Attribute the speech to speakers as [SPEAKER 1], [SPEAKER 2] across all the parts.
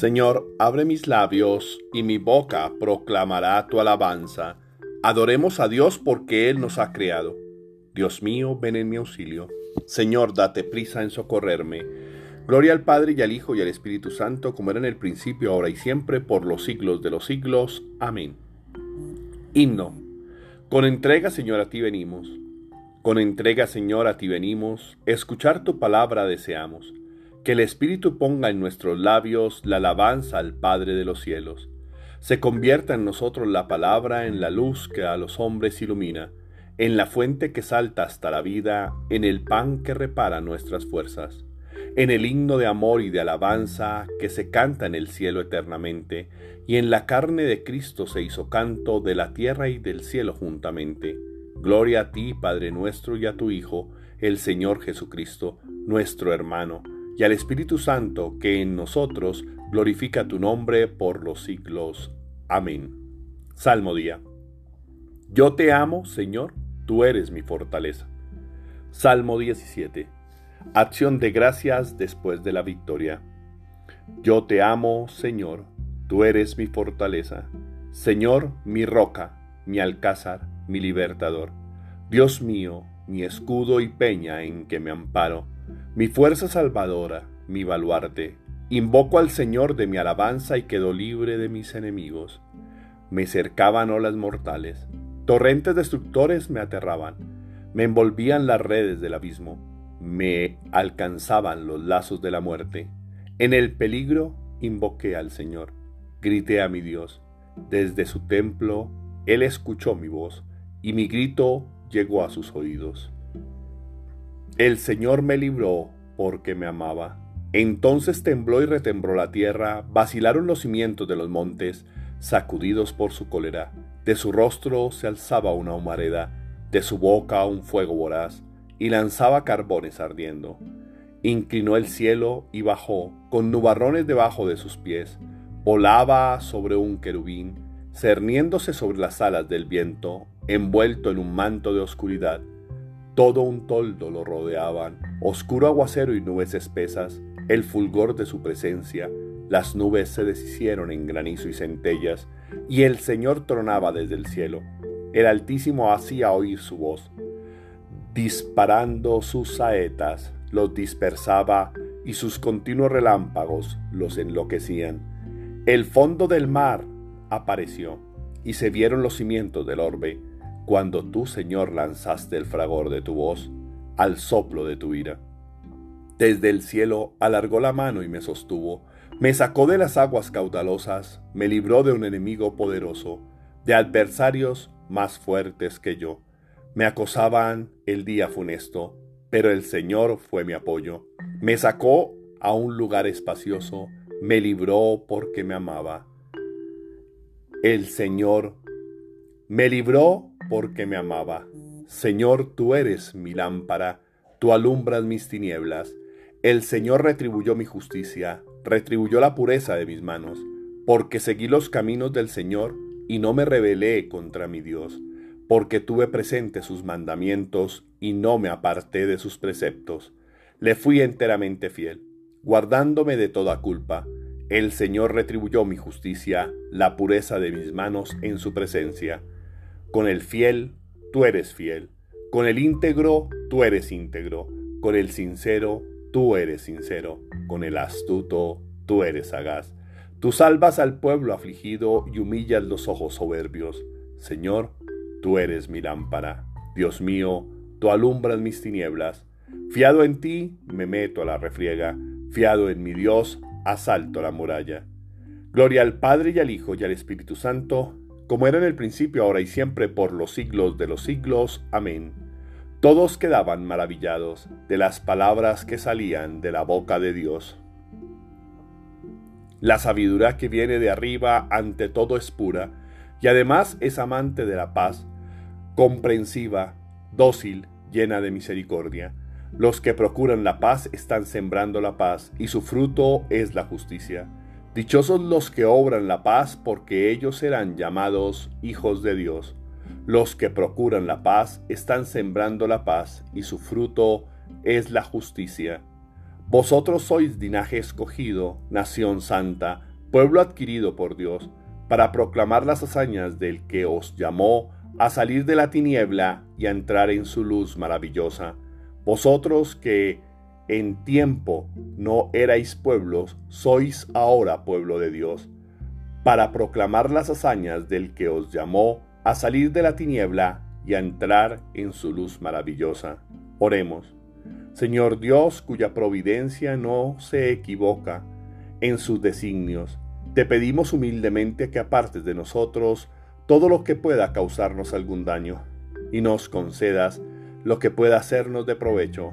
[SPEAKER 1] Señor, abre mis labios y mi boca proclamará tu alabanza. Adoremos a Dios porque Él nos ha creado. Dios mío, ven en mi auxilio. Señor, date prisa en socorrerme. Gloria al Padre y al Hijo y al Espíritu Santo, como era en el principio, ahora y siempre, por los siglos de los siglos. Amén. Himno. Con entrega, Señor, a ti venimos. Con entrega, Señor, a ti venimos. Escuchar tu palabra deseamos. Que el Espíritu ponga en nuestros labios la alabanza al Padre de los cielos. Se convierta en nosotros la palabra en la luz que a los hombres ilumina, en la fuente que salta hasta la vida, en el pan que repara nuestras fuerzas, en el himno de amor y de alabanza que se canta en el cielo eternamente, y en la carne de Cristo se hizo canto de la tierra y del cielo juntamente. Gloria a ti, Padre nuestro, y a tu Hijo, el Señor Jesucristo, nuestro hermano, y al Espíritu Santo, que en nosotros glorifica tu nombre por los siglos. Amén. Salmo día. Yo te amo, Señor, tú eres mi fortaleza. Salmo 17. Acción de gracias después de la victoria. Yo te amo, Señor, tú eres mi fortaleza. Señor, mi roca, mi alcázar, mi libertador. Dios mío, mi escudo y peña en que me amparo mi fuerza salvadora, mi baluarte. Invoco al Señor de mi alabanza y quedo libre de mis enemigos. Me cercaban olas mortales, torrentes destructores me aterraban, me envolvían las redes del abismo, me alcanzaban los lazos de la muerte. En el peligro invoqué al Señor, grité a mi Dios. Desde su templo Él escuchó mi voz y mi grito llegó a sus oídos. El Señor me libró porque me amaba. Entonces tembló y retembló la tierra, vacilaron los cimientos de los montes, sacudidos por su cólera. De su rostro se alzaba una humareda, de su boca un fuego voraz, y lanzaba carbones ardiendo. Inclinó el cielo y bajó, con nubarrones debajo de sus pies. Volaba sobre un querubín, cerniéndose sobre las alas del viento, envuelto en un manto de oscuridad todo un toldo lo rodeaban, oscuro aguacero y nubes espesas, el fulgor de su presencia, las nubes se deshicieron en granizo y centellas, y el Señor tronaba desde el cielo. El Altísimo hacía oír su voz. Disparando sus saetas, los dispersaba y sus continuos relámpagos los enloquecían. El fondo del mar apareció y se vieron los cimientos del orbe cuando tú, Señor, lanzaste el fragor de tu voz al soplo de tu ira. Desde el cielo alargó la mano y me sostuvo, me sacó de las aguas caudalosas, me libró de un enemigo poderoso, de adversarios más fuertes que yo. Me acosaban el día funesto, pero el Señor fue mi apoyo. Me sacó a un lugar espacioso, me libró porque me amaba. El Señor me libró porque me amaba. Señor, tú eres mi lámpara, tú alumbras mis tinieblas. El Señor retribuyó mi justicia, retribuyó la pureza de mis manos, porque seguí los caminos del Señor y no me rebelé contra mi Dios, porque tuve presente sus mandamientos y no me aparté de sus preceptos. Le fui enteramente fiel, guardándome de toda culpa. El Señor retribuyó mi justicia, la pureza de mis manos en su presencia. Con el fiel, tú eres fiel. Con el íntegro, tú eres íntegro. Con el sincero, tú eres sincero. Con el astuto, tú eres sagaz. Tú salvas al pueblo afligido y humillas los ojos soberbios. Señor, tú eres mi lámpara. Dios mío, tú alumbras mis tinieblas. Fiado en ti, me meto a la refriega. Fiado en mi Dios, asalto la muralla. Gloria al Padre y al Hijo y al Espíritu Santo, como era en el principio, ahora y siempre, por los siglos de los siglos. Amén. Todos quedaban maravillados de las palabras que salían de la boca de Dios. La sabiduría que viene de arriba ante todo es pura, y además es amante de la paz, comprensiva, dócil, llena de misericordia. Los que procuran la paz están sembrando la paz, y su fruto es la justicia. Dichosos los que obran la paz, porque ellos serán llamados hijos de Dios. Los que procuran la paz están sembrando la paz, y su fruto es la justicia. Vosotros sois linaje escogido, nación santa, pueblo adquirido por Dios, para proclamar las hazañas del que os llamó a salir de la tiniebla y a entrar en su luz maravillosa. Vosotros que en tiempo no erais pueblos, sois ahora pueblo de Dios, para proclamar las hazañas del que os llamó a salir de la tiniebla y a entrar en su luz maravillosa. Oremos. Señor Dios, cuya providencia no se equivoca en sus designios, te pedimos humildemente que apartes de nosotros todo lo que pueda causarnos algún daño y nos concedas lo que pueda hacernos de provecho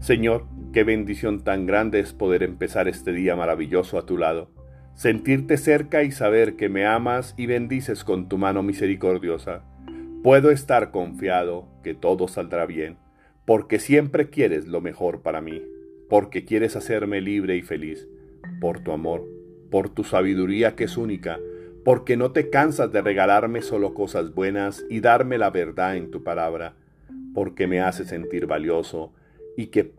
[SPEAKER 1] Señor, qué bendición tan grande es poder empezar este día maravilloso a tu lado, sentirte cerca y saber que me amas y bendices con tu mano misericordiosa. Puedo estar confiado que todo saldrá bien, porque siempre quieres lo mejor para mí, porque quieres hacerme libre y feliz, por tu amor, por tu sabiduría que es única, porque no te cansas de regalarme solo cosas buenas y darme la verdad en tu palabra, porque me hace sentir valioso y que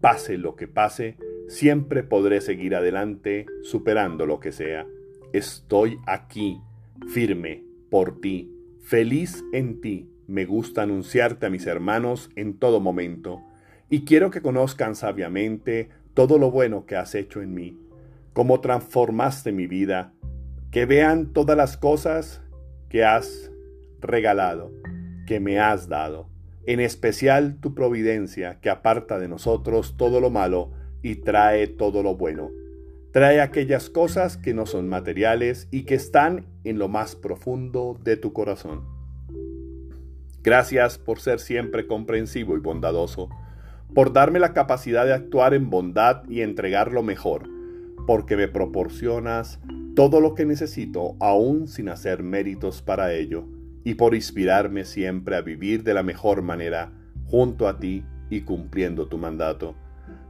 [SPEAKER 1] pase lo que pase, siempre podré seguir adelante superando lo que sea. Estoy aquí, firme, por ti, feliz en ti. Me gusta anunciarte a mis hermanos en todo momento y quiero que conozcan sabiamente todo lo bueno que has hecho en mí, cómo transformaste mi vida, que vean todas las cosas que has regalado, que me has dado, en especial tu providencia que aparta de nosotros todo lo malo y trae todo lo bueno. Trae aquellas cosas que no son materiales y que están en lo más profundo de tu corazón. Gracias por ser siempre comprensivo y bondadoso, por darme la capacidad de actuar en bondad y entregar lo mejor, porque me proporcionas todo lo que necesito aún sin hacer méritos para ello, y por inspirarme siempre a vivir de la mejor manera junto a ti y cumpliendo tu mandato.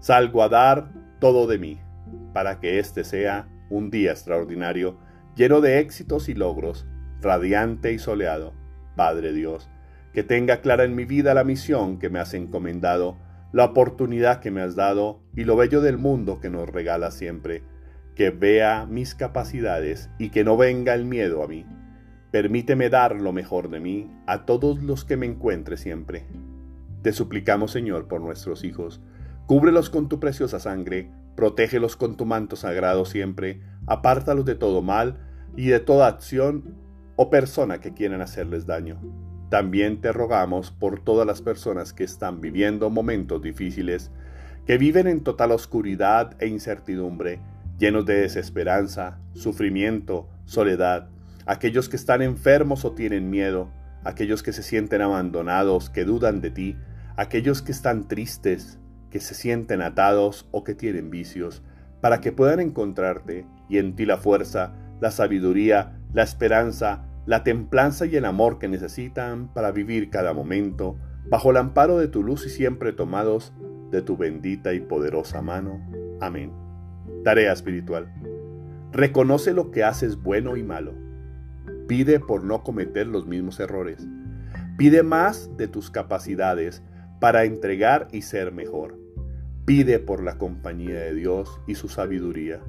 [SPEAKER 1] Salgo a dar todo de mí, para que este sea un día extraordinario, lleno de éxitos y logros, radiante y soleado. Padre Dios, que tenga clara en mi vida la misión que me has encomendado, la oportunidad que me has dado y lo bello del mundo que nos regala siempre que vea mis capacidades y que no venga el miedo a mí. Permíteme dar lo mejor de mí a todos los que me encuentre siempre. Te suplicamos, Señor, por nuestros hijos. Cúbrelos con tu preciosa sangre, protégelos con tu manto sagrado siempre, apártalos de todo mal y de toda acción o persona que quieran hacerles daño. También te rogamos por todas las personas que están viviendo momentos difíciles, que viven en total oscuridad e incertidumbre, llenos de desesperanza, sufrimiento, soledad, aquellos que están enfermos o tienen miedo, aquellos que se sienten abandonados, que dudan de ti, aquellos que están tristes, que se sienten atados o que tienen vicios, para que puedan encontrarte y en ti la fuerza, la sabiduría, la esperanza, la templanza y el amor que necesitan para vivir cada momento bajo el amparo de tu luz y siempre tomados de tu bendita y poderosa mano. Amén. Tarea espiritual. Reconoce lo que haces bueno y malo. Pide por no cometer los mismos errores. Pide más de tus capacidades para entregar y ser mejor. Pide por la compañía de Dios y su sabiduría.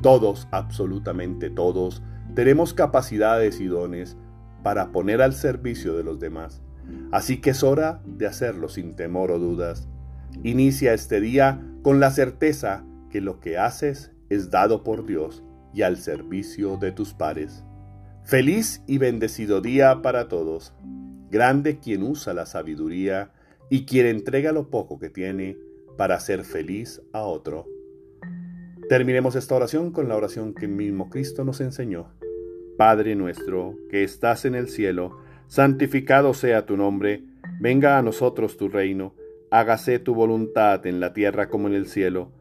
[SPEAKER 1] Todos, absolutamente todos, tenemos capacidades y dones para poner al servicio de los demás. Así que es hora de hacerlo sin temor o dudas. Inicia este día con la certeza que lo que haces es dado por Dios y al servicio de tus pares. Feliz y bendecido día para todos. Grande quien usa la sabiduría y quien entrega lo poco que tiene para hacer feliz a otro. Terminemos esta oración con la oración que mismo Cristo nos enseñó. Padre nuestro, que estás en el cielo, santificado sea tu nombre, venga a nosotros tu reino, hágase tu voluntad en la tierra como en el cielo.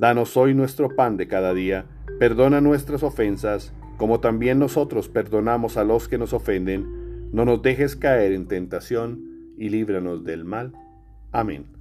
[SPEAKER 1] Danos hoy nuestro pan de cada día, perdona nuestras ofensas, como también nosotros perdonamos a los que nos ofenden, no nos dejes caer en tentación y líbranos del mal. Amén.